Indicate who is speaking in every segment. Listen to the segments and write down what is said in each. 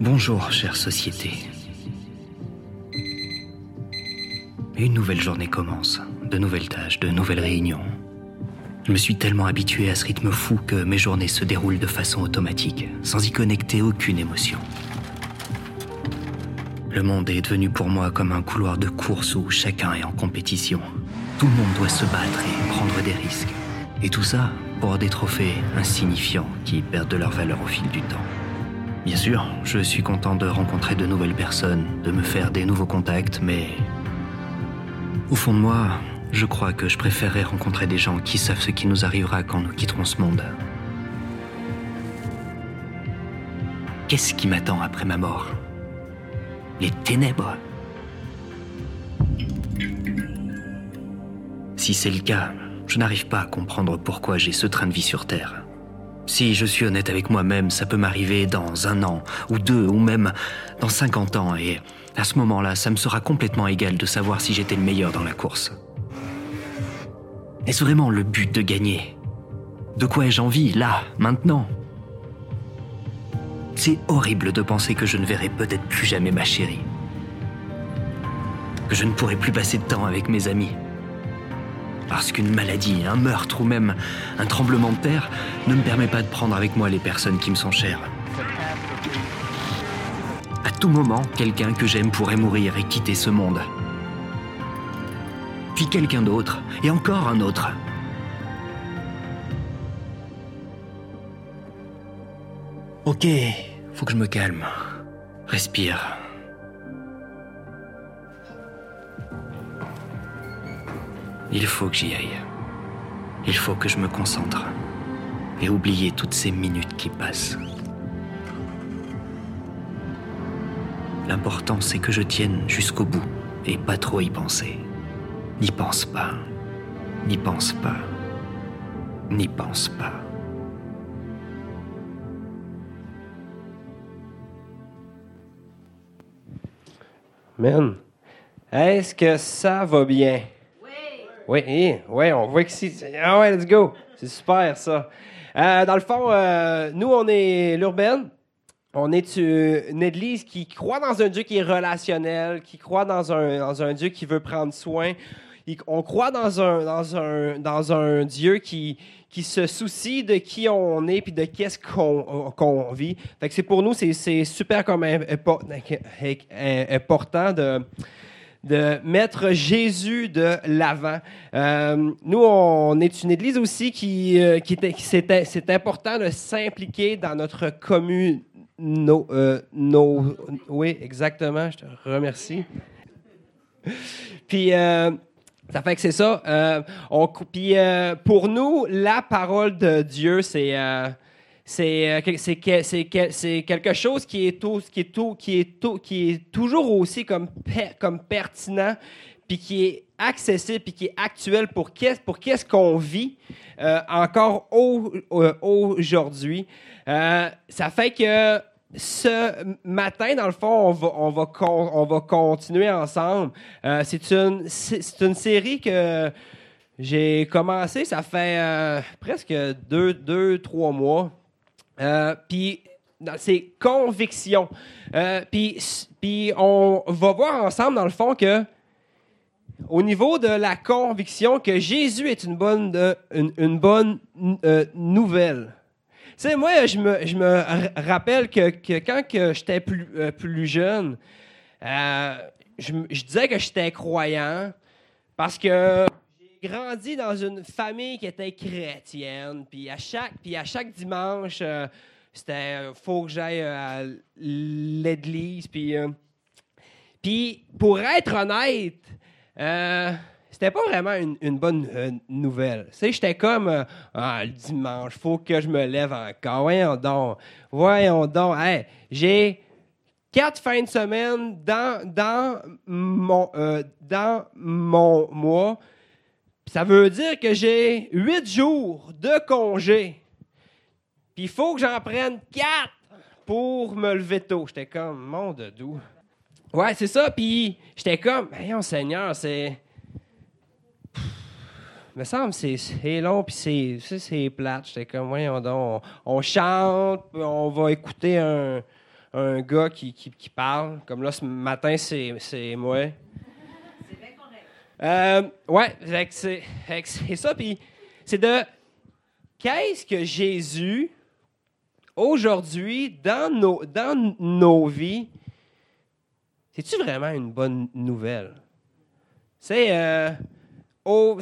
Speaker 1: Bonjour, chère société. Une nouvelle journée commence, de nouvelles tâches, de nouvelles réunions. Je me suis tellement habitué à ce rythme fou que mes journées se déroulent de façon automatique, sans y connecter aucune émotion. Le monde est devenu pour moi comme un couloir de course où chacun est en compétition. Tout le monde doit se battre et prendre des risques. Et tout ça pour des trophées insignifiants qui perdent de leur valeur au fil du temps. Bien sûr, je suis content de rencontrer de nouvelles personnes, de me faire des nouveaux contacts, mais au fond de moi, je crois que je préférerais rencontrer des gens qui savent ce qui nous arrivera quand nous quitterons ce monde. Qu'est-ce qui m'attend après ma mort? Les ténèbres Si c'est le cas, je n'arrive pas à comprendre pourquoi j'ai ce train de vie sur Terre. Si je suis honnête avec moi-même, ça peut m'arriver dans un an, ou deux, ou même dans 50 ans, et à ce moment-là, ça me sera complètement égal de savoir si j'étais le meilleur dans la course. Est-ce vraiment le but de gagner? De quoi ai-je envie, là, maintenant? C'est horrible de penser que je ne verrai peut-être plus jamais ma chérie. Que je ne pourrai plus passer de temps avec mes amis. Parce qu'une maladie, un meurtre ou même un tremblement de terre ne me permet pas de prendre avec moi les personnes qui me sont chères. À tout moment, quelqu'un que j'aime pourrait mourir et quitter ce monde. Puis quelqu'un d'autre, et encore un autre. Ok, faut que je me calme. Respire. Il faut que j'y aille. Il faut que je me concentre et oublier toutes ces minutes qui passent. L'important, c'est que je tienne jusqu'au bout et pas trop y penser. N'y pense pas. N'y pense pas. N'y pense pas.
Speaker 2: Man, est-ce que ça va bien? Oui, oui, on voit que si. Ah ouais, let's go. C'est super, ça. Euh, dans le fond, euh, nous, on est l'urbaine. On est une église qui croit dans un Dieu qui est relationnel, qui croit dans un, dans un Dieu qui veut prendre soin. On croit dans un, dans un, dans un Dieu qui, qui se soucie de qui on est puis de qu'est-ce qu'on qu'on vit. Fait pour nous, c'est super comme important de de mettre Jésus de l'avant. Euh, nous, on est une église aussi qui, euh, c'est important de s'impliquer dans notre commune. Euh, oui, exactement, je te remercie. Puis, ça fait que c'est ça. puis, pour nous, la parole de Dieu, c'est c'est quelque chose qui est tout, qui est tout, qui est tout, qui est toujours aussi comme comme pertinent puis qui est accessible puis qui est actuel pour qu'est pour qu'est-ce qu'on vit euh, encore euh, aujourd'hui. Euh, ça fait que ce matin, dans le fond, on va, on va, on va continuer ensemble. c'est une, une série que j'ai commencé, ça fait presque deux, deux, trois mois. Euh, puis dans ses convictions. Euh, puis on va voir ensemble, dans le fond, que au niveau de la conviction que Jésus est une bonne, une, bonne euh, nouvelle. Tu sais, moi, je me, je me rappelle que, que quand que j'étais plus, plus jeune, je, disais que j'étais croyant parce que grandi dans une famille qui était chrétienne. Puis à chaque, puis à chaque dimanche, c'était euh, faut que j'aille euh, à l'église. Puis, euh, puis pour être honnête, c'était pas vraiment une, bonne nouvelle. Tu sais, j'étais comme ah, le dimanche, faut que je me lève encore. Voyons donc. Voyons donc. j'ai quatre fins de semaine dans, dans, mon, dans mon mois. Ça veut dire que j'ai huit jours de congé. Puis il faut que j'en prenne quatre pour me lever tôt. J'étais comme, mon de doux. Ouais, c'est ça. Puis j'étais comme, voyons, Seigneur, c'est. me semble c'est c'est long puis c'est c'est plate. J'étais comme voyons donc on, chante, on va écouter un, un gars qui, qui, qui parle. Comme là, ce matin, c'est moi. Euh, ouais, c'est ça. Puis c'est de qu'est-ce que Jésus, aujourd'hui, dans nos, dans nos vies, c'est-tu vraiment une bonne nouvelle? C'est. Euh, on.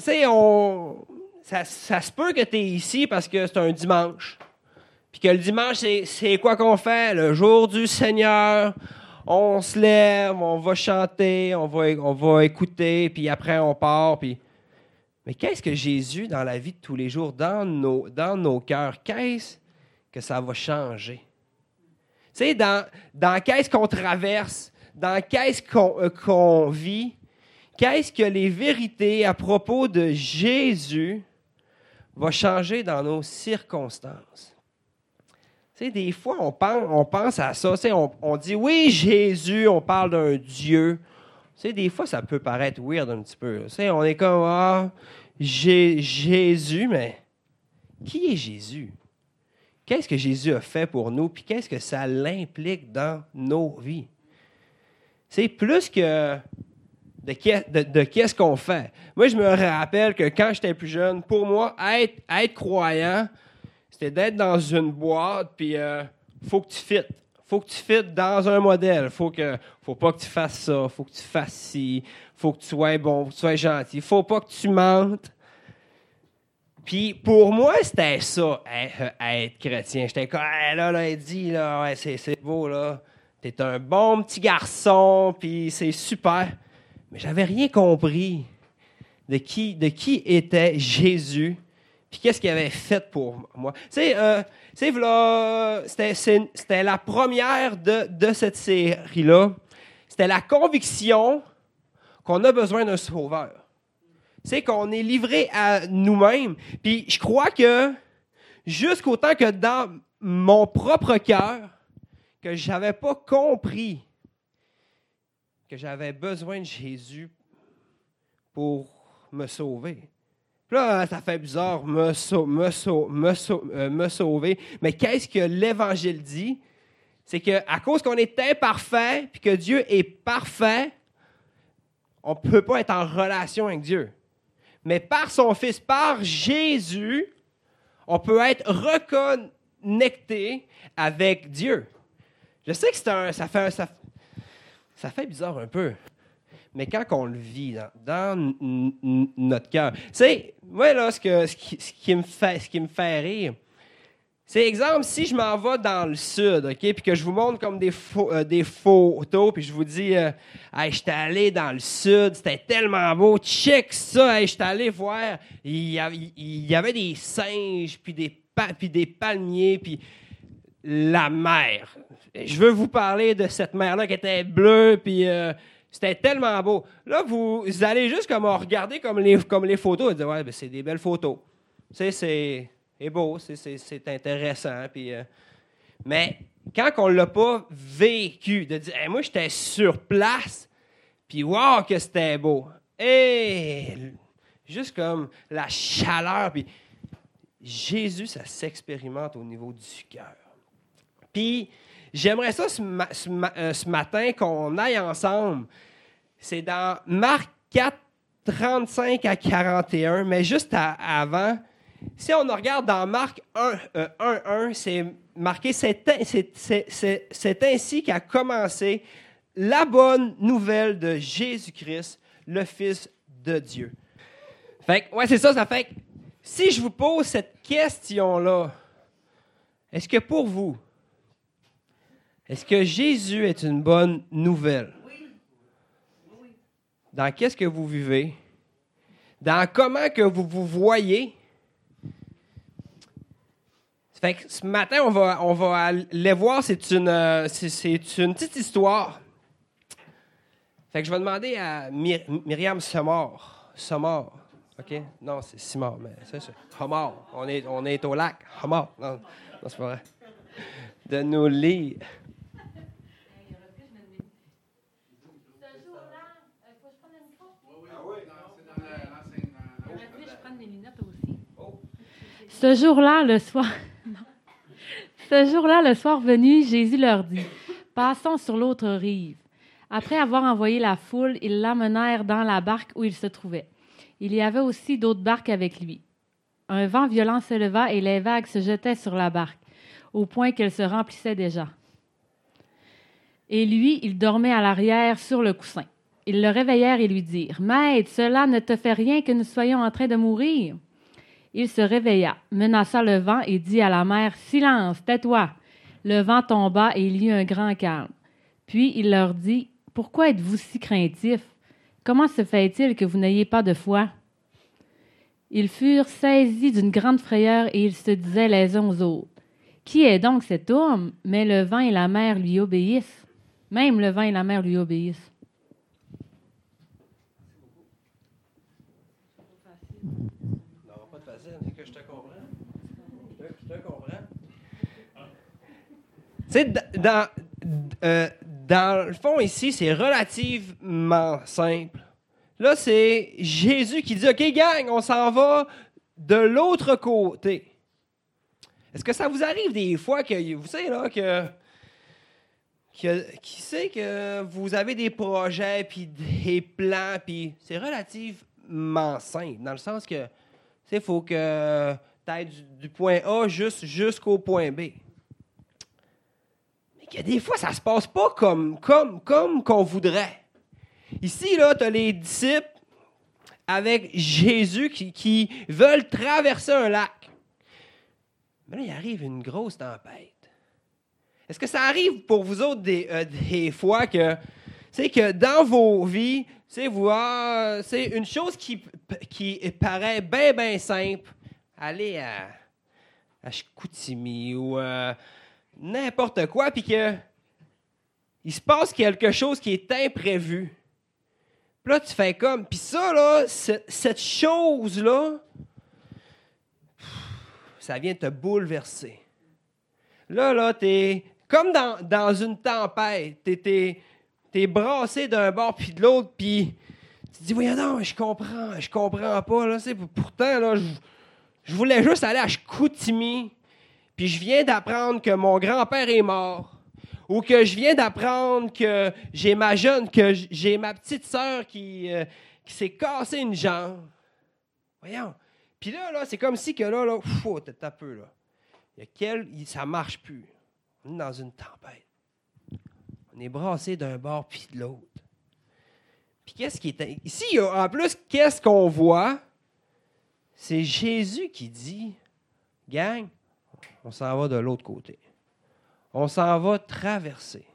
Speaker 2: Ça, ça se peut que tu es ici parce que c'est un dimanche. Puis que le dimanche, c'est quoi qu'on fait? Le jour du Seigneur. On se lève, on va chanter, on va, écouter, puis après on part. Puis... Mais qu'est-ce que Jésus, dans la vie de tous les jours, dans nos, dans cœurs, qu'est-ce que ça va changer? Tu sais, dans, dans qu'est-ce qu'on traverse, dans qu'est-ce qu'on euh, qu'on vit, qu'est-ce que les vérités à propos de Jésus vont changer dans nos circonstances? Sais, des fois, on pense, à ça. On, on dit, oui, Jésus, on parle d'un Dieu. Tu sais, des fois, ça peut paraître weird un petit peu. On est comme, ah, Jé- Jésus, mais qui est Jésus? Qu'est-ce que Jésus a fait pour nous? Puis qu'est-ce que ça l'implique dans nos vies? C'est plus que de, qu'est- de- de qu'est-ce qu'on fait. Moi, je me rappelle que quand j'étais plus jeune, pour moi, être croyant, c'était d'être dans une boîte, puis euh, faut que tu fites. Faut que tu fites dans un modèle. Faut que, faut pas que tu fasses ça. Faut que tu fasses ci. Faut que tu sois bon. Faut que tu sois gentil. Faut pas que tu mentes. Puis pour moi, c'était ça, être, chrétien. J'étais comme, Hey, là, là, il dit, là, ouais, c'est, c'est beau, là. T'es un bon petit garçon, puis c'est super. Mais j'avais rien compris de qui, de qui était Jésus, puis qu'est-ce qu'il avait fait pour moi? Tu sais, euh, c'était, c'est- la première de, de cette série-là. C'était la conviction qu'on a besoin d'un sauveur. Sais, qu'on est livré à nous-mêmes. Puis je crois que jusqu'autant que dans mon propre cœur, que j'avais pas compris que j'avais besoin de Jésus pour me sauver. Là, ça fait bizarre, me, me, me, euh, me sauver. Mais qu'est-ce que l'Évangile dit? C'est qu'à cause qu'on est imparfait, puis que Dieu est parfait, on ne peut pas être en relation avec Dieu. Mais par son Fils, par Jésus, on peut être reconnecté avec Dieu. Je sais que un, ça, fait, un- ça fait bizarre un peu. Mais quand on le vit dans, notre cœur, tu sais, moi, là, ce, que, ce, qui, me fait, ce qui me fait rire, c'est exemple, si je m'en vais dans le sud, OK, puis que je vous montre comme des, euh, des photos, puis je vous dis, euh, hey, j'étais allé dans le sud, c'était tellement beau, check ça, hey, j'étais allé voir, il y, avait, il y avait des singes, puis des, puis des palmiers, puis la mer. Je veux vous parler de cette mer-là qui était bleue, puis euh, c'était tellement beau. Là, vous, allez juste comme regarder comme les, comme les photos et dire, ouais, ben, c'est des belles photos. Tu sais, c'est beau, c'est- intéressant. Euh, mais quand on ne l'a pas vécu, de dire, moi, j'étais sur place, puis wow, que c'était beau. Et juste comme la chaleur, puis Jésus, ça s'expérimente au niveau du cœur. Puis, j'aimerais ça euh, ce matin qu'on aille ensemble. C'est dans Marc 4, 35 à 41, mais juste avant, si on regarde dans Marc 1, euh, 1, 1, c'est marqué c'est ainsi qu'a commencé la bonne nouvelle de Jésus-Christ, le Fils de Dieu. Fait que, ouais, c'est ça, ça fait que si je vous pose cette question-là, est-ce que pour vous, est-ce que Jésus est une bonne nouvelle? Dans qu'est-ce que vous vivez? Dans comment que vous vous voyez? Fait que ce matin, on va, on va aller voir, c'est une, euh, c'est, une petite histoire. Fait que je vais demander à Myr- Myriam Semor. Semor. OK? Non, c'est Simard, mais c'est ça. On est, on est au lac. Homard. Non, non c'est pas vrai. De nous lire.
Speaker 3: Ce jour-là, euh, faut que je prenne le micro? Après, je prends mes lunettes aussi. Ce jour-là, le soir. Ce jour-là, le soir venu, Jésus leur dit
Speaker 4: Passons sur l'autre rive. Après avoir envoyé la foule, ils l'amenèrent dans la barque où il se trouvait. Il y avait aussi d'autres barques avec lui. Un vent violent se leva et les vagues se jetaient sur la barque, au point qu'elle se remplissait déjà. Et lui, il dormait à l'arrière sur le coussin. Ils le réveillèrent et lui dirent Maître, cela ne te fait rien que nous soyons en train de mourir. Il se réveilla, menaça le vent et dit à la mer Silence, tais-toi. Le vent tomba et il y eut un grand calme. Puis il leur dit Pourquoi êtes-vous si craintifs Comment se fait-il que vous n'ayez pas de foi Ils furent saisis d'une grande frayeur et ils se disaient les uns aux autres Qui est donc cet homme Mais le vent et la mer lui obéissent. Même le vent et la mer lui obéissent.
Speaker 2: Non, pas de facile, c'est que je te comprends. Je te, je te comprends. Tu sais, euh, dans le fond, ici, c'est relativement simple. Là, c'est Jésus qui dit OK, gang, on s'en va de l'autre côté. Est-ce que ça vous arrive des fois que, vous savez, là, que. qui sait que vous avez des projets, puis des plans, puis c'est relativement simple, dans le sens que, il faut que tu ailles du, point A jusqu'au point B. Que des fois, ça se passe pas comme comme comme qu'on voudrait. Ici, là, tu as les disciples avec Jésus qui, qui veulent traverser un lac. Mais là, il arrive une grosse tempête. Est-ce que ça arrive pour vous autres des, euh, des fois que, c'est que dans vos vies, c'est ah, une chose qui, qui paraît bien, bien simple, aller à, à ou euh, n'importe quoi, puis que il se passe quelque chose qui est imprévu. Puis là, tu fais comme. Puis ça, là, ce- cette chose-là, ça vient te bouleverser. Là, là, t'es comme dans, dans une tempête. T'es, t'es brassé d'un bord puis de l'autre, puis tu te dis, voyons non, je comprends, je comprends pas. Là, pourtant, là, je, je voulais juste aller à Chicoutimi, puis je viens d'apprendre que mon grand-père est mort. Ou que je viens d'apprendre que j'ai ma jeune, que j'ai ma petite sœur qui, euh, qui s'est cassé une jambe. Voyons. Puis là, c'est comme si que là, là, fou, t'es un peu, là. Il y a quel, ça marche plus. On est dans une tempête. On est brassé d'un bord puis de l'autre. Puis qu'est-ce qui est... Ici, en plus, qu'est-ce qu'on voit? C'est Jésus qui dit, gang, on s'en va de l'autre côté. On s'en va traverser.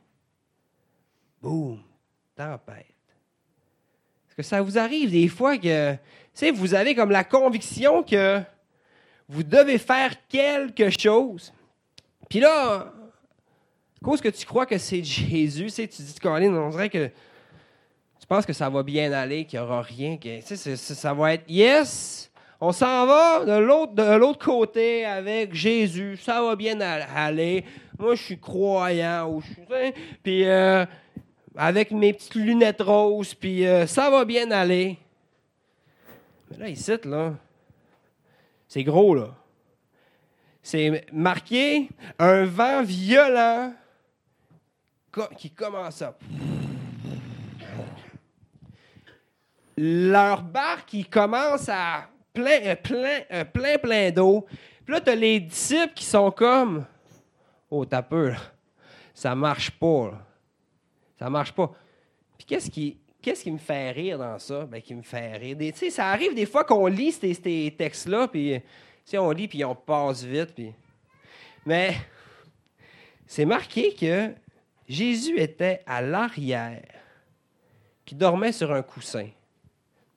Speaker 2: Boum, tempête. Est-ce que ça vous arrive des fois que, tu vous avez comme la conviction que vous devez faire quelque chose. Puis là, cause que tu crois que c'est Jésus, tu tu dis, Colin, on dirait que tu penses que ça va bien aller, qu'il n'y aura rien, que ça va être yes. On s'en va de l'autre, de l'autre côté avec Jésus. Ça va bien al- aller. Moi, je suis croyant. Puis euh, avec mes petites lunettes roses, puis euh, ça va bien aller. Mais là, ici, là, c'est gros, là. C'est marqué un vent violent qui commence à. Leur barque, il commence à plein, euh, plein, euh, plein, plein d'eau. Puis là, tu as les disciples qui sont comme Oh, t'as peu, là. Ça marche pas, là. Ça marche pas. Puis qu'est-ce qui, qu'est-ce qui me fait rire dans ça? Ben, qui me fait rire. Tu sais, ça arrive des fois qu'on lit ces, ces textes-là, puis sais, on lit, puis on passe vite, puis... Mais c'est marqué que Jésus était à l'arrière, qui dormait sur un coussin.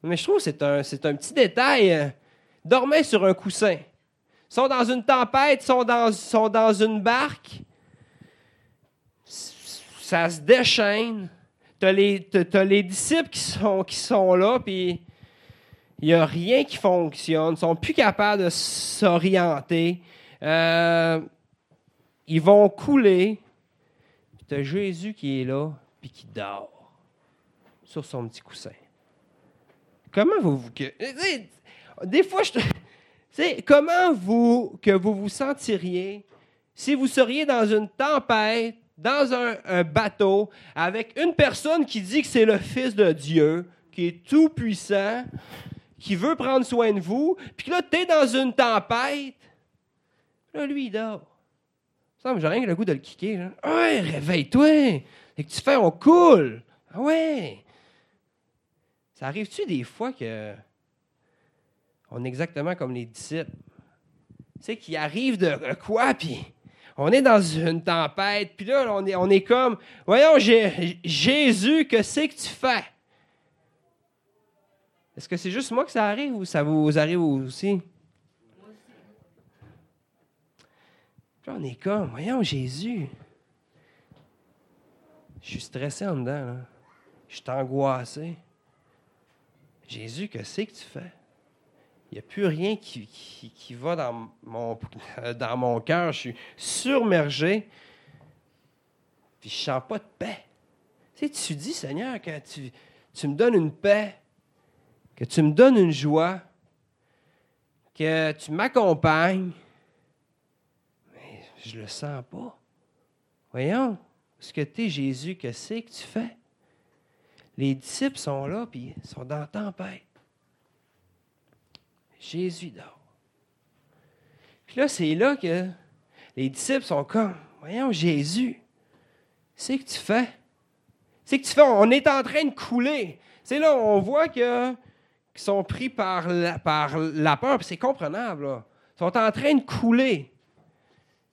Speaker 2: Mais je trouve que c'est un, c'est un petit détail. euh, dormait sur un coussin. Ils sont dans une tempête, ils sont dans, sont dans une barque. Ça se déchaîne. Tu as les, les disciples qui sont, qui sont là, puis il n'y a rien qui fonctionne. Ils sont plus capables de s'orienter. Euh, ils vont couler. Puis tu as Jésus qui est là, puis qui dort sur son petit coussin. Comment vous... vous que, tu sais, des fois, je sais, comment vous que vous vous sentiriez si vous seriez dans une tempête, dans un, bateau avec une personne qui dit que c'est le Fils de Dieu, qui est tout puissant, qui veut prendre soin de vous, puis que là, tu es dans une tempête? Là, lui, il dort. Ça, j'ai rien que le goût de le kicker. Ouais, réveille-toi. Et que tu fais, on coule. Ah ouais. Ça arrive-tu des fois que on est exactement comme les disciples? Tu sais, qui arrivent de quoi, puis on est dans une tempête, puis là, on est, on est comme, voyons, Jé- Jésus, que c'est que tu fais? Est-ce que c'est juste moi que ça arrive ou ça vous arrive aussi? Puis là, on est comme, voyons, Jésus. Je suis stressé en dedans, là. Je suis angoissé. Jésus, que c'est que tu fais? Il n'y a plus rien qui, qui, va dans mon, dans cœur. Je suis surmergé. Puis je ne sens pas de paix. Tu sais, tu dis, Seigneur, que tu, tu me donnes une paix, que tu me donnes une joie, que tu m'accompagnes. Mais je le sens pas. Voyons, ce que tu es, Jésus, que c'est que tu fais? Les disciples sont là, puis sont dans la tempête. Jésus dort. Puis là, c'est là que les disciples sont comme, voyons, Jésus, c'est que tu fais? C'est que tu fais? On est en train de couler. C'est là, on voit que qu'ils sont pris par la, par la peur, c'est comprenable. Ils sont en train de couler.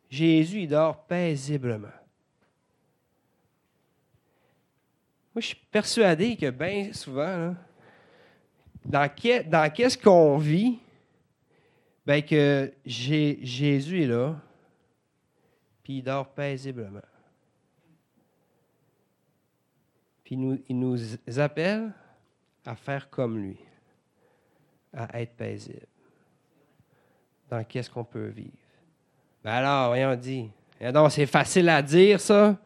Speaker 2: Jésus, il dort paisiblement. Moi, je suis persuadé que bien souvent, dans, dans qu'est-ce qu'on vit, ben que Jé- Jésus est là, puis il dort paisiblement. Puis il nous, il nous appelle à faire comme lui, à être paisible. Dans qu'est-ce qu'on peut vivre. Ben alors, voyons, dit. C'est facile à dire, ça.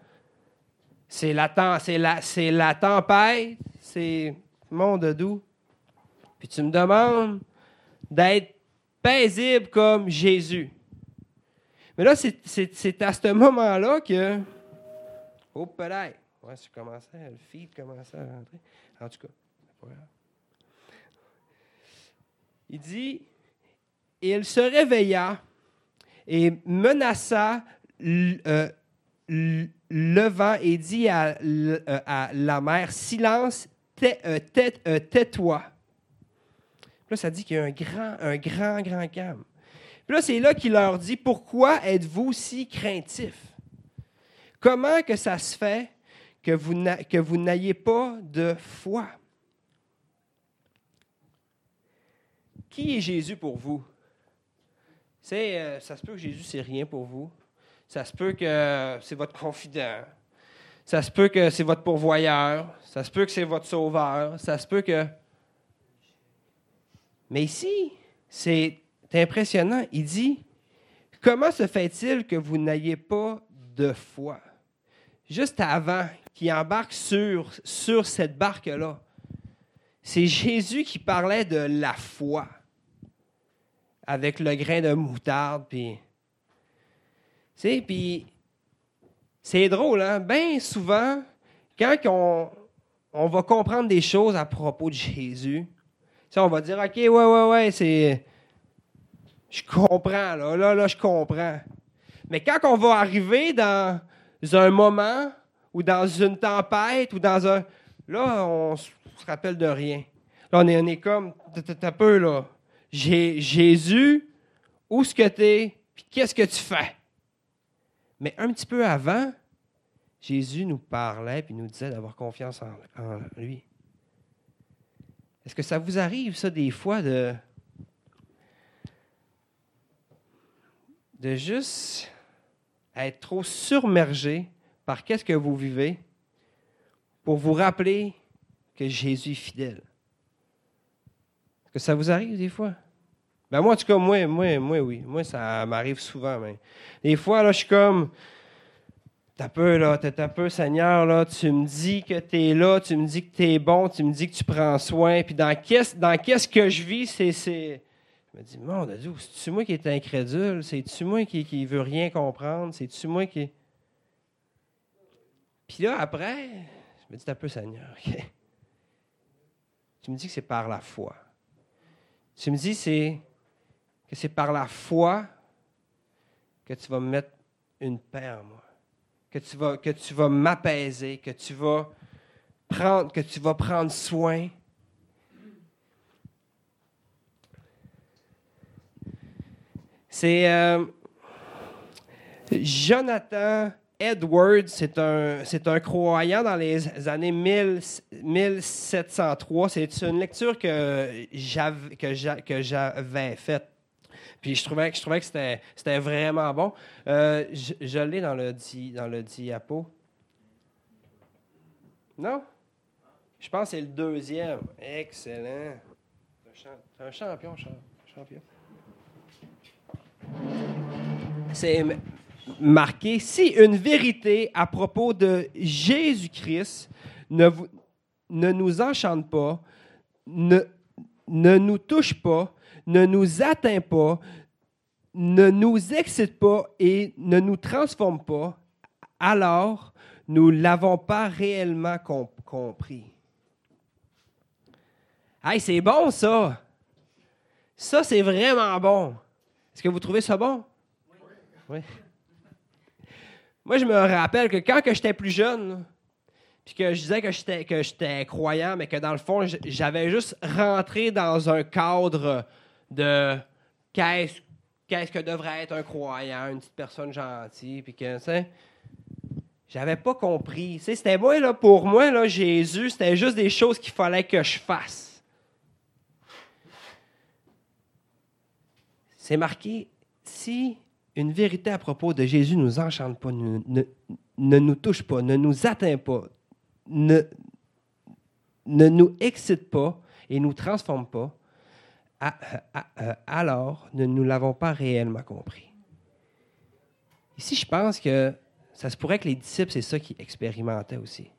Speaker 2: C'est la, c'est la, c'est la tempête, c'est monde doux. Puis tu me demandes d'être paisible comme Jésus. Mais là, c'est, à ce moment-là que. Oh, peut-être. Ouais, ça commençait, le feed commençait à rentrer. En tout cas, c'est pas grave. Il dit Il se réveilla et menaça euh, l- le vent et dit à, euh, la mer Silence, euh, euh, tais-toi. Là, ça dit qu'il y a un grand, un grand, grand calme. Puis là, c'est là qu'il leur dit Pourquoi êtes-vous si craintifs? Comment que ça se fait que vous n'ayez pas de foi? Qui est Jésus pour vous? Ça se peut que Jésus c'est rien pour vous. Ça se peut que c'est votre confident. Ça se peut que c'est votre pourvoyeur. Ça se peut que c'est votre sauveur. Ça se peut que. Mais ici, c'est impressionnant. Il dit Comment se fait-il que vous n'ayez pas de foi? Juste avant qu'il embarque sur, cette barque-là, c'est Jésus qui parlait de la foi avec le grain de moutarde. Puis, sais, puis c'est drôle, hein? Bien souvent, quand on, va comprendre des choses à propos de Jésus, on va dire, OK, ouais, ouais, ouais, c'est. Je comprends, là, là, là, je comprends. Mais quand on va arriver dans un moment ou dans une tempête ou dans un. Là, on se rappelle de rien. Là, on est, on est comme. T'as peu, là. Jésus, où est-ce que tu es? Puis qu'est-ce que tu fais? Mais un petit peu avant, Jésus nous parlait puis nous disait d'avoir confiance en, lui. Est-ce que ça vous arrive, ça, des fois, de. de juste être trop surmergé par qu'est-ce que vous vivez pour vous rappeler que Jésus est fidèle? Est-ce que ça vous arrive des fois? Ben moi, en tout cas, moi, moi, moi, oui. Moi, ça m'arrive souvent. Mais des fois, là, je suis comme. T'as peu, là, t'as t'as peu, Seigneur, là, tu me dis que tu es là, tu me dis que tu es bon, tu me dis que tu prends soin. Puis dans qu'est-ce, dans qu'est-ce que je vis, c'est. c'est... Je me dis, mon Dieu, c'est-tu moi qui est incrédule? C'est-tu moi qui, qui veut rien comprendre? C'est-tu moi qui. Puis là, après, je me dis un peu, Seigneur, OK. Tu me dis que c'est par la foi. Tu me dis c'est, c'est par la foi que tu vas me mettre une paix en moi. Que tu vas, que tu vas m'apaiser, que tu vas prendre, que tu vas prendre soin. C'est euh, Jonathan Edwards, c'est un, c'est un croyant dans les années 1000 1703. C'est une lecture que j'avais faite. Puis je trouvais, que- c'était, vraiment bon. Euh, je, l'ai dans le, di, dans le diapo. Non? Je pense que c'est le deuxième. Excellent. T'es un champion, champ- champion. C'est marqué si une vérité à propos de Jésus-Christ ne, nous enchante pas, ne nous touche pas, ne nous atteint pas, ne nous excite pas et ne nous transforme pas, alors nous ne l'avons pas réellement com- compris. Hey, c'est bon ça! Ça, c'est vraiment bon. Est-ce que vous trouvez ça bon? Oui. Moi, je me rappelle que quand j'étais plus jeune, puis que je disais que j'étais, que j'étais croyant, mais que dans le fond, j'avais juste rentré dans un cadre de qu'est-ce, qu'est-ce que devrait être un croyant, une petite personne gentille, puis que, tu j'avais pas compris. C'était moi, là, pour moi, là, Jésus, c'était juste des choses qu'il fallait que je fasse. C'est marqué, si une vérité à propos de Jésus ne nous enchante pas, ne, ne- ne nous touche pas, ne nous atteint pas, ne, ne nous excite pas et nous transforme pas, alors ne nous l'avons pas réellement compris. Ici, je pense que ça se pourrait que les disciples, c'est ça qu'ils expérimentaient aussi.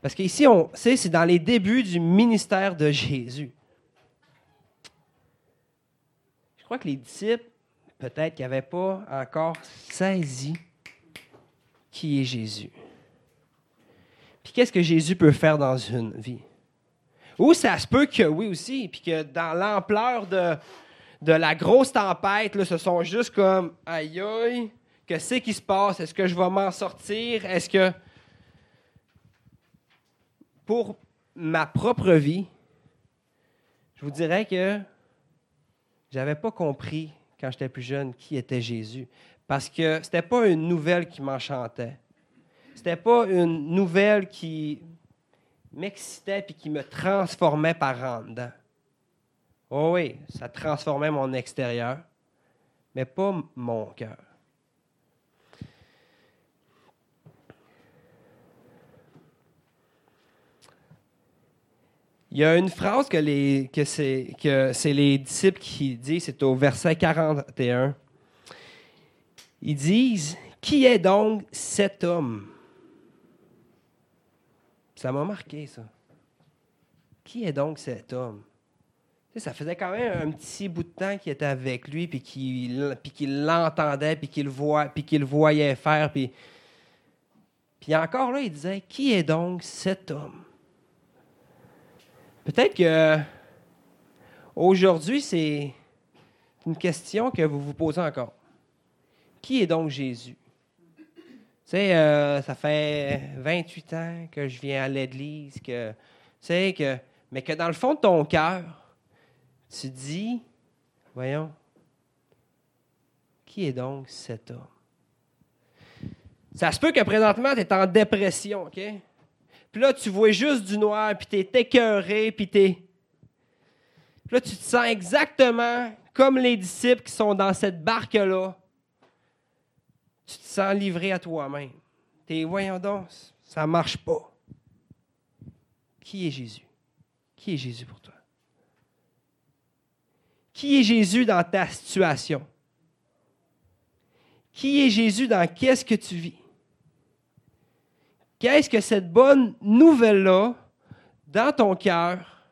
Speaker 2: Parce qu'ici, on sait, c'est dans les débuts du ministère de Jésus. Je crois que les disciples, peut-être qu'ils n'avaient pas encore saisi qui est Jésus. Puis qu'est-ce que Jésus peut faire dans une vie? Ou ça se peut que oui aussi, puis que dans l'ampleur de, de la grosse tempête, là, ce sont juste comme aïe aïe, qu'est-ce qui se passe? Est-ce que je vais m'en sortir? Est-ce que pour ma propre vie, je vous dirais que j'avais pas compris quand j'étais plus jeune qui était Jésus. Parce que c'était pas une nouvelle qui m'enchantait. C'était pas une nouvelle qui m'excitait puis qui me transformait par en dedans. Oh oui, ça transformait mon extérieur, mais pas mon cœur. Il y a une phrase que, les, que, c'est, que c'est les disciples qui disent, c'est au verset 41. Ils disent Qui est donc cet homme? Ça m'a marqué, ça. Qui est donc cet homme? Ça faisait quand même un petit bout de temps qu'il était avec lui, puis qu'il, l'entendait, puis qu'il, le voyait faire. Puis, puis encore là, il disait Qui est donc cet homme? Peut-être que aujourd'hui, c'est une question que vous vous posez encore. Qui est donc Jésus? Tu sais, euh, ça fait 28 ans que je viens à l'église, tu sais, que, mais que dans le fond de ton cœur, tu dis, voyons, qui est donc cet homme? Ça se peut que présentement, tu es en dépression, OK? Puis là, tu vois juste du noir, puis tu es écœuré, puis tu Puis là, tu te sens exactement comme les disciples qui sont dans cette barque-là. Tu te sens livré à toi-même. T'es, voyons donc, ça ne marche pas. Qui est Jésus? Qui est Jésus pour toi? Qui est Jésus dans ta situation? Qui est Jésus dans qu'est-ce que tu vis? Qu'est-ce que cette bonne nouvelle-là, dans ton cœur,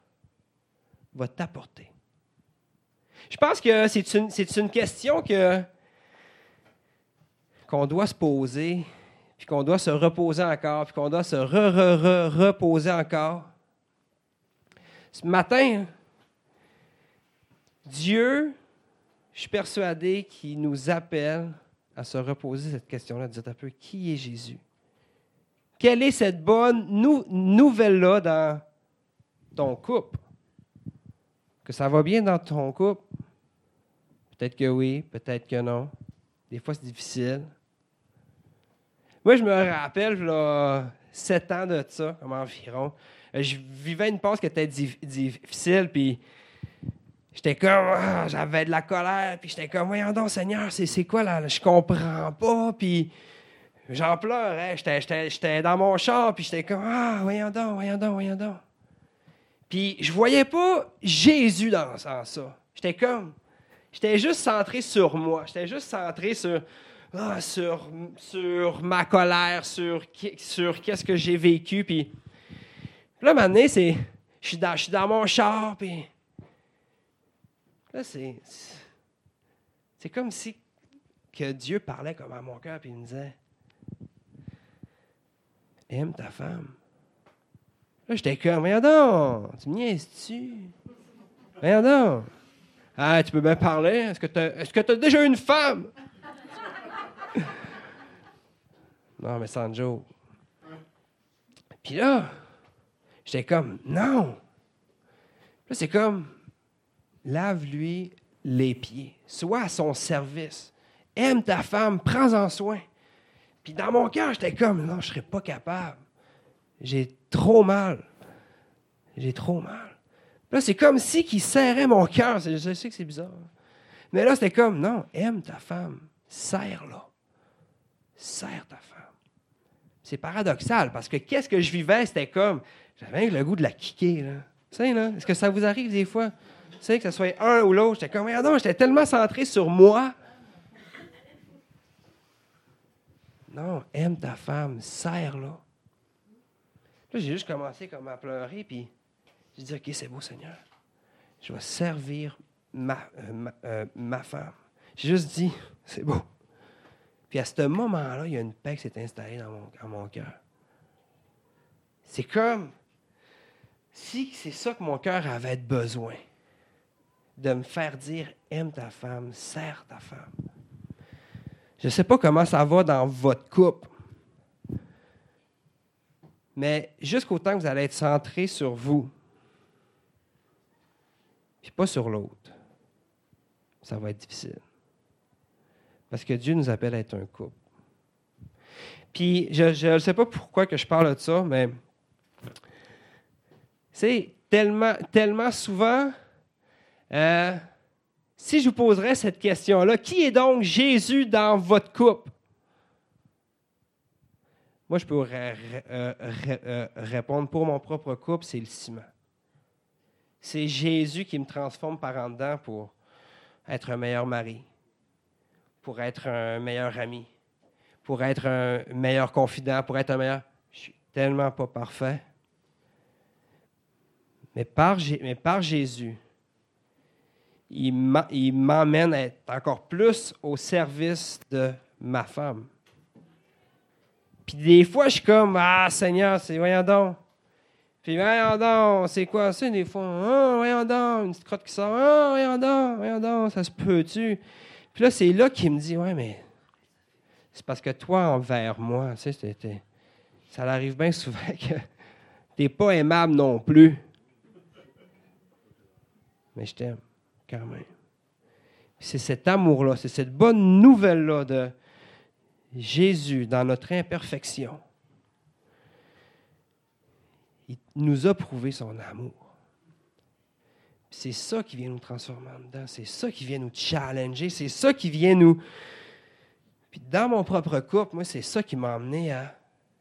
Speaker 2: va t'apporter? Je pense que c'est une, c'est une question que, qu'on doit se poser, puis qu'on doit se reposer encore, puis qu'on doit se re-re-re-reposer encore. Ce matin, Dieu, je suis persuadé qu'il nous appelle à se reposer cette question-là, de dire un peu qui est Jésus? Quelle est cette bonne nouvelle-là dans ton couple? Que ça va bien dans ton couple? Peut-être que oui, peut-être que non. Des fois, c'est difficile. Moi, je me rappelle, là, sept ans de ça, comme environ. Euh, je vivais une pause qui était difficile, puis j'étais comme, ah, j'avais de la colère, puis j'étais comme, voyons donc, Seigneur, c'est quoi là? Je comprends pas, puis j'en pleurais. J'étais dans mon char, puis j'étais comme, ah, voyons donc, voyons donc, voyons donc. Puis je voyais pas Jésus dans ça. J'étais comme, j'étais juste centré sur moi. J'étais juste centré sur, ah, sur, ma colère, sur, qu'est-ce que j'ai vécu. Puis, là, maintenant, c'est, je suis dans, mon char, puis là, c'est, c'est comme si que Dieu parlait comme à mon cœur, puis il me disait, aime ta femme. Là, j'étais comme, voyons donc, tu me niaises-tu? Voyons donc. Ah, tu peux bien parler. Est-ce que tu as, est-ce que tu as déjà une femme? Non, mais sans joke. Puis là, j'étais comme, non. Là, c'est comme, lave-lui les pieds. Sois à son service. Aime ta femme, prends-en soin. Puis dans mon cœur, j'étais comme, non, je ne serais pas capable. J'ai trop mal. J'ai trop mal. là, c'est comme si qui serrait mon cœur. Je sais que c'est bizarre. Mais là, c'était comme, non, aime ta femme. Serre-la. Serre ta femme. C'est paradoxal parce que qu'est-ce que je vivais, c'était comme, j'avais le goût de la kicker. Là. Tu sais, là, est-ce que ça vous arrive des fois? Tu sais, que ce soit un ou l'autre, j'étais comme, non, j'étais tellement centré sur moi Non, aime ta femme, serre-la. Là, j'ai juste commencé comme à pleurer, puis j'ai dit, OK, c'est beau, Seigneur. Je vais servir ma, euh, euh, ma, femme. J'ai juste dit, c'est beau. Puis à ce moment-là, il y a une paix qui s'est installée dans mon, cœur. C'est comme si c'est ça que mon cœur avait besoin, de me faire dire, aime ta femme, serre ta femme. Je ne sais pas comment ça va dans votre couple. Mais jusqu'au temps que vous allez être centré sur vous, puis pas sur l'autre, ça va être difficile. Parce que Dieu nous appelle à être un couple. Puis je ne sais pas pourquoi que je parle de ça, mais c'est tellement, tellement souvent, euh, si je vous poserais cette question-là, qui est donc Jésus dans votre couple? Moi, je peux euh, euh, répondre pour mon propre couple, c'est le ciment. C'est Jésus qui me transforme par en dedans pour être un meilleur mari, pour être un meilleur ami, pour être un meilleur confident, pour être un meilleur. Je suis tellement pas parfait. Mais par, Jésus, il m'emmène à être encore plus au service de ma femme. Puis des fois, je suis comme, ah Seigneur, c'est voyons donc. Puis voyons donc, c'est quoi ça des fois? Oh, voyons donc, une petite crotte qui sort. Oh, voyons voyons donc, ça se peut-tu? Puis là, c'est là qu'il me dit, ouais, mais c'est parce que toi, envers moi, ça arrive bien souvent que tu n'es pas aimable non plus. Mais je t'aime quand même. C'est cet amour-là, c'est cette bonne nouvelle-là de Jésus dans notre imperfection. Il nous a prouvé son amour. C'est ça qui vient nous transformer en dedans. C'est ça qui vient nous challenger. C'est ça qui vient nous. Puis dans mon propre couple, moi, c'est ça qui m'a amené à.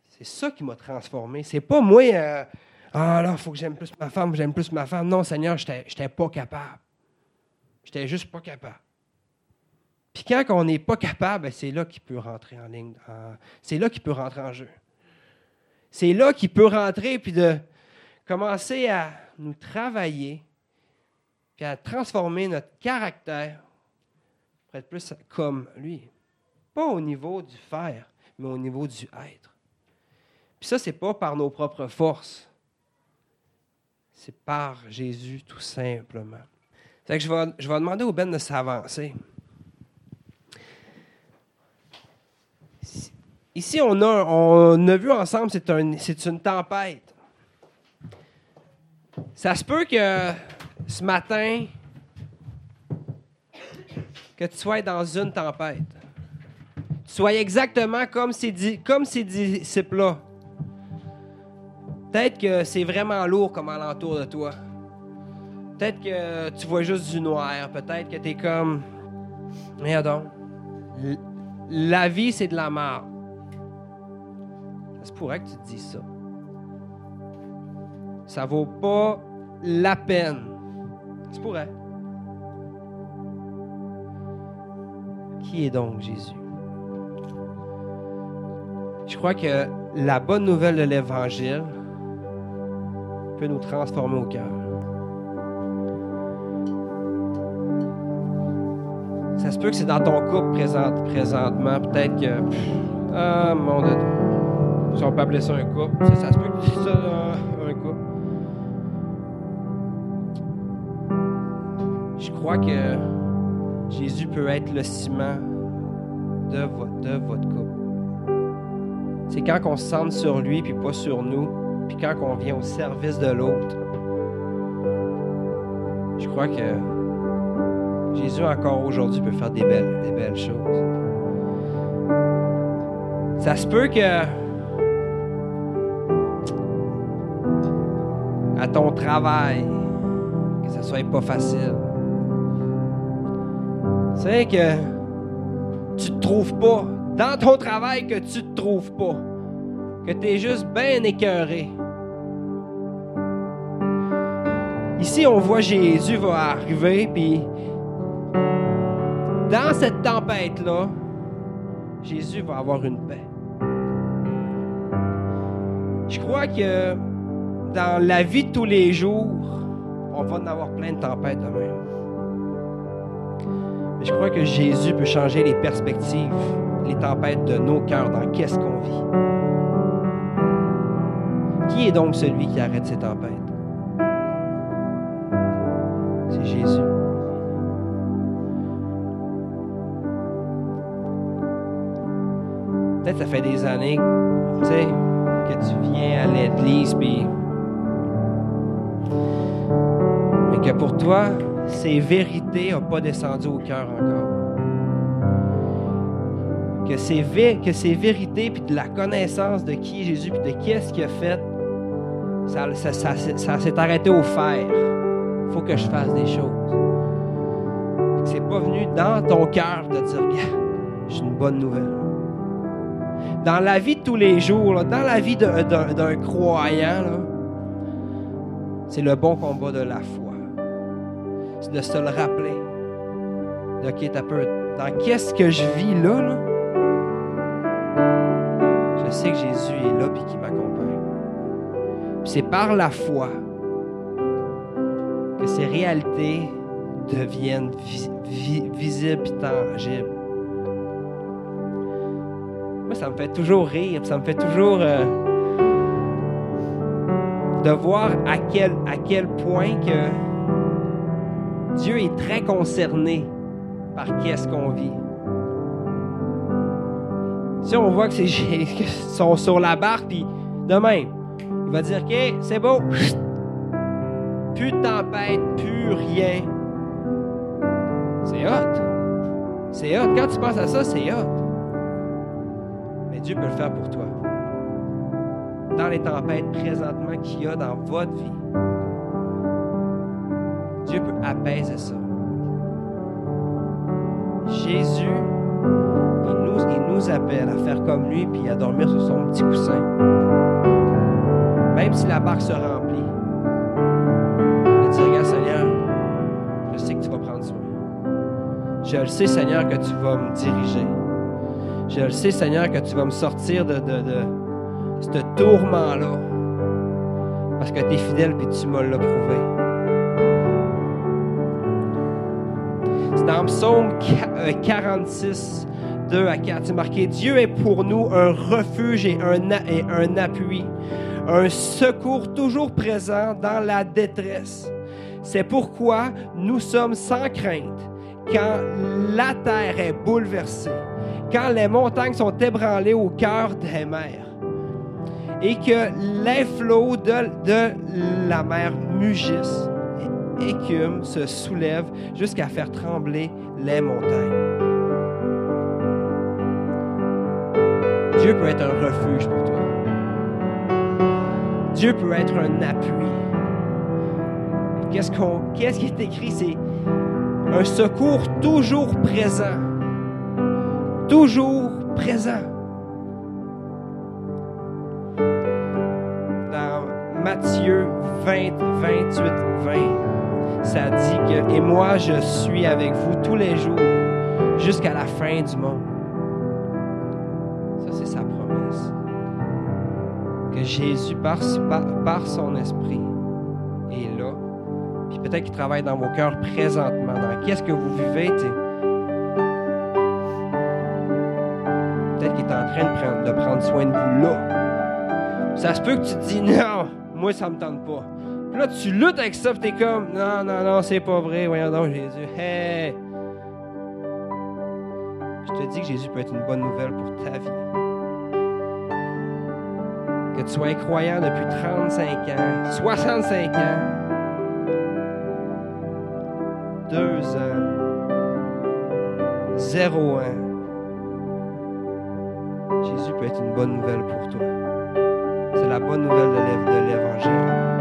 Speaker 2: C'est ça qui m'a transformé. C'est pas moi. Euh, ah là, il faut que j'aime plus ma femme, j'aime plus ma femme. Non, Seigneur, je n'étais pas capable. J'étais juste pas capable. Puis quand on n'est pas capable, ben, c'est là qu'il peut rentrer en ligne. c'est là qu'il peut rentrer en jeu. C'est là qu'il peut rentrer puis de commencer à nous travailler puis à transformer notre caractère pour être plus comme lui. Pas au niveau du faire, mais au niveau du être. Puis ça, c'est pas par nos propres forces. C'est par Jésus, tout simplement. Fait que je vais, je vais demander au Ben de s'avancer. Ici, on a, on a vu ensemble, c'est un, c'est une tempête. Ça se peut que ce matin, que tu sois dans une tempête. Sois exactement comme ces, comme ces disciples-là. Peut-être que c'est vraiment lourd comme alentour de toi. Peut-être que tu vois juste du noir. Peut-être que tu es comme. Regarde donc. La vie, c'est de la merde. Ça se pourrait que tu te dises ça. Ça vaut pas la peine. Pourrait. Qui est donc Jésus? Je crois que la bonne nouvelle de l'Évangile peut nous transformer au cœur. Ça se peut que c'est dans ton couple présent- présentement. Peut-être que. Ah, mon Dieu. Si on peut appeler ça un couple. Ça, ça se peut que ça, Je crois que Jésus peut être le ciment de, vo- de votre couple. C'est quand on se centre sur lui puis pas sur nous, puis quand on vient au service de l'autre. Je crois que Jésus encore aujourd'hui peut faire des belles, des belles choses. Ça se peut que à ton travail, que ça soit pas facile. C'est que tu te trouves pas dans ton travail que tu te trouves pas, que tu es juste bien écœuré. Ici, on voit Jésus va arriver, puis dans cette tempête-là, Jésus va avoir une paix. Je crois que dans la vie de tous les jours, on va en avoir plein de tempêtes de même. Je crois que Jésus peut changer les perspectives, les tempêtes de nos cœurs dans qu'est-ce qu'on vit. Qui est donc celui qui arrête ces tempêtes? C'est Jésus. Peut-être ça fait des années, tu sais, que tu viens à l'église, puis. Mais que pour toi, ces vérités n'ont pas descendu au cœur encore. Que ces, que ces vérités, puis de la connaissance de qui est Jésus, puis de qu'est-ce qu'il a fait, ça, ça, s'est- arrêté au faire. Il faut que je fasse des choses. C'est pas venu dans ton cœur de dire, j'ai une bonne nouvelle dans la vie de tous les jours, dans la vie d'un, croyant, c'est le bon combat de la foi. De se le rappeler. De, OK, t'as peu. Dans qu'est-ce que je vis là? Je sais que Jésus est là et qu'il m'accompagne. C'est par la foi que ces réalités deviennent vis- vi- visibles et tangibles. Moi, ça me fait toujours rire, ça me fait toujours euh, de voir à quel, à quel point que Dieu est très concerné par qu'est-ce qu'on vit. Si on voit que c'est sont sur la barque, puis de même, il va dire OK, c'est beau, plus de tempête, plus rien. C'est hot. C'est hot. Quand tu penses à ça, c'est hot. Mais Dieu peut le faire pour toi. Dans les tempêtes présentement qu'il y a dans votre vie, Dieu peut apaiser ça. Jésus, il nous, il nous appelle à faire comme lui puis à dormir sur son petit coussin. Même si la barque se remplit. Il dit, regarde Seigneur, je sais que tu vas prendre soin. Je le sais Seigneur que tu vas me diriger. Je le sais, Seigneur, que tu vas me sortir de, de, de ce tourment-là. Parce que tu es fidèle et tu me l'as prouvé. Psaume qu- euh, 46, 2 à 4, c'est marqué Dieu est pour nous un refuge et un, appui, un secours toujours présent dans la détresse. C'est pourquoi nous sommes sans crainte quand la terre est bouleversée, quand les montagnes sont ébranlées au cœur des mers et que les flots de la mer mugissent et écument, se soulèvent jusqu'à faire trembler les montagnes. Dieu peut être un refuge pour toi. Dieu peut être un appui. Qu'est-ce, qu'on, qu'est-ce qui est écrit? C'est un secours toujours présent. Toujours présent. Dans Matthieu 20, 28, 20, ça dit que Et moi je suis avec vous tous les jours jusqu'à la fin du monde. Ça, c'est sa promesse. Que Jésus, par, par, son esprit, est là. Puis peut-être qu'il travaille dans vos cœurs présentement. Dans qu'est-ce que vous vivez. Peut-être qu'il est en train de prendre, de prendre soin de vous là. Ça se peut que tu te dis non, moi ça me tente pas. Là, tu luttes avec ça, puis t'es comme non, non, non, c'est pas vrai, voyons donc Jésus. Hey! Je te dis que Jésus peut être une bonne nouvelle pour ta vie. Que tu sois croyant depuis 35 ans, 65 ans, 2 ans, 0 ans. Jésus peut être une bonne nouvelle pour toi. C'est la bonne nouvelle de l'Évangile.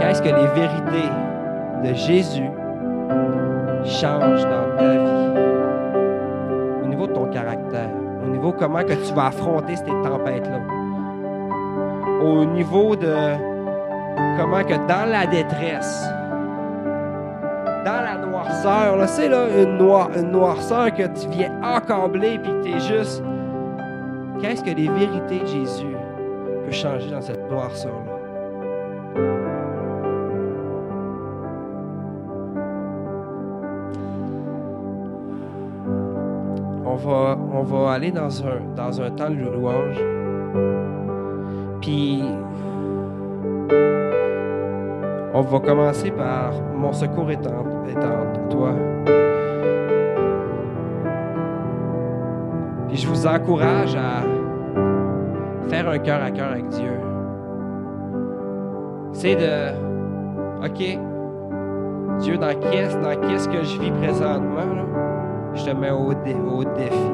Speaker 2: Qu'est-ce que les vérités de Jésus changent dans ta vie? Au niveau de ton caractère, au niveau comment que tu vas affronter ces tempêtes-là, au niveau de comment que dans la détresse, dans la noirceur, là, c'est là une, noir, une noirceur que tu viens accabler puis que tu es juste. Qu'est-ce que les vérités de Jésus peuvent changer dans cette noirceur-là? On va aller dans un, dans temps de louange. Puis, on va commencer par Mon secours est en, est en toi. Puis je vous encourage à faire un cœur à cœur avec Dieu. C'est de, OK, Dieu, dans qu'est-ce, que je vis présentement, je te mets au, dé- au défi.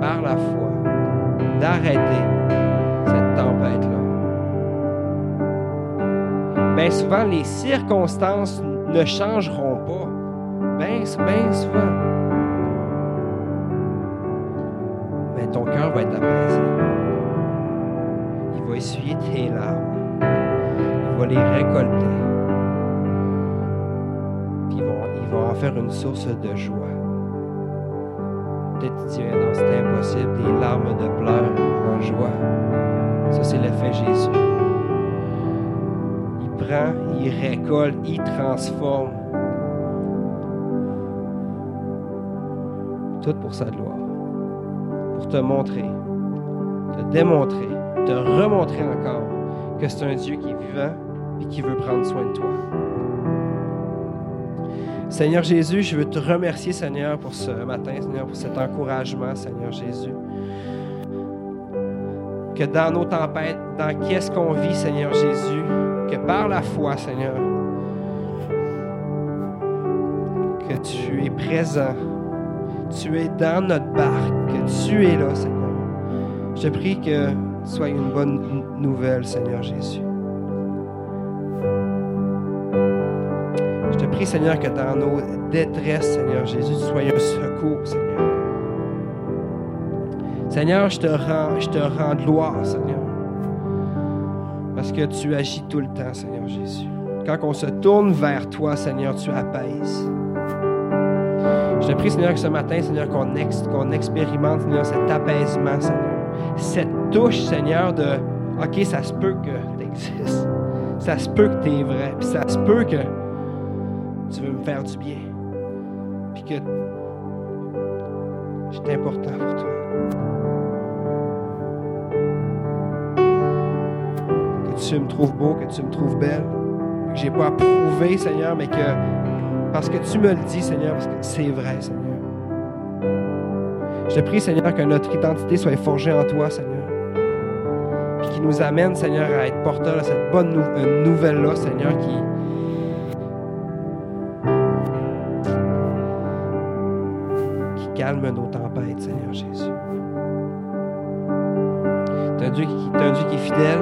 Speaker 2: Par la foi, d'arrêter cette tempête-là. Bien souvent, les circonstances ne changeront pas. Bien, bien souvent. Mais ton cœur va être apaisé. Il va essuyer tes larmes. Il va les récolter. Il va, en faire une source de joie. Peut-être tu dis, Ah non, c'est impossible, des larmes de pleurs en joie. Ça, c'est l'effet Jésus. Il prend, il récolte, il transforme. Tout pour sa gloire. Pour te montrer, te démontrer, te remontrer encore que c'est un Dieu qui est vivant et qui veut prendre soin de toi. Seigneur Jésus, je veux te remercier, Seigneur, pour ce matin, Seigneur, pour cet encouragement, Seigneur Jésus. Que dans nos tempêtes, dans qu'est-ce qu'on vit, Seigneur Jésus, que par la foi, Seigneur, que tu es présent, tu es dans notre barque, que tu es là, Seigneur. Je prie que ce soit une bonne nouvelle, Seigneur Jésus. Prie, Seigneur, que dans nos détresses, Seigneur Jésus, tu sois un secours, Seigneur. Seigneur, je te rends, je te rends gloire, Seigneur. Parce que tu agis tout le temps, Seigneur Jésus. Quand on se tourne vers toi, Seigneur, tu apaises. Je te prie, Seigneur, que ce matin, Seigneur, qu'on ex- qu'on expérimente, Seigneur, cet apaisement, Seigneur. Cette touche, Seigneur, de OK, ça se peut que tu existes. Ça se peut que tu es vrai. Puis ça se peut que tu veux me faire du bien. puis que je suis important pour toi. Que tu me trouves beau, que tu me trouves belle, que j'ai pas à prouver, Seigneur, mais que parce que tu me le dis, Seigneur, parce que c'est vrai, Seigneur. Je prie, Seigneur, que notre identité soit forgée en toi, Seigneur. Puis qui nous amène, Seigneur, à être porteur de cette bonne euh, nouvelle-là, Seigneur, qui, qui calme nos tempêtes, Seigneur Jésus. Tu es un Dieu qui, un Dieu qui est fidèle,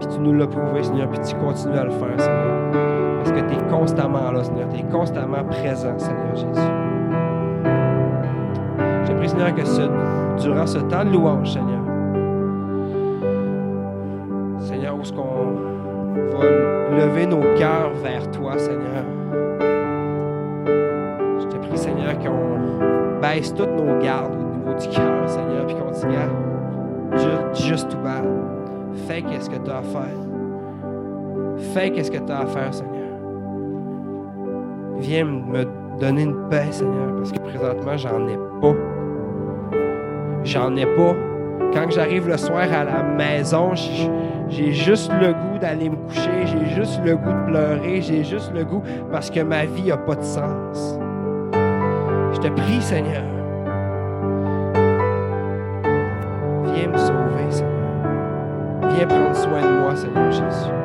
Speaker 2: puis tu nous l'as prouvé, Seigneur, puis tu continues à le faire, Seigneur. Parce que tu es constamment là, Seigneur. Tu es constamment présent, Seigneur Jésus. Je prie, Seigneur, que ce- durant ce temps de louange, Seigneur, Seigneur, où est-ce qu'on va lever nos cœurs vers toi, Seigneur. Je te prie, Seigneur, qu'on baisse toutes nos gardes au niveau du cœur, Seigneur, puis qu'on dise, Gars, ju- juste tout bas. Fais qu'est-ce que tu as à faire. Fais qu'est-ce que tu as à faire, Seigneur. Viens me donner une paix, Seigneur, parce que présentement, j'en ai pas. J'en ai pas. Quand j'arrive le soir à la maison, j'ai juste le goût d'aller me coucher, j'ai juste le goût de pleurer, j'ai juste le goût parce que ma vie n'a pas de sens. Je te prie, Seigneur. Viens me sauver, Seigneur. Viens prendre soin de moi, Seigneur.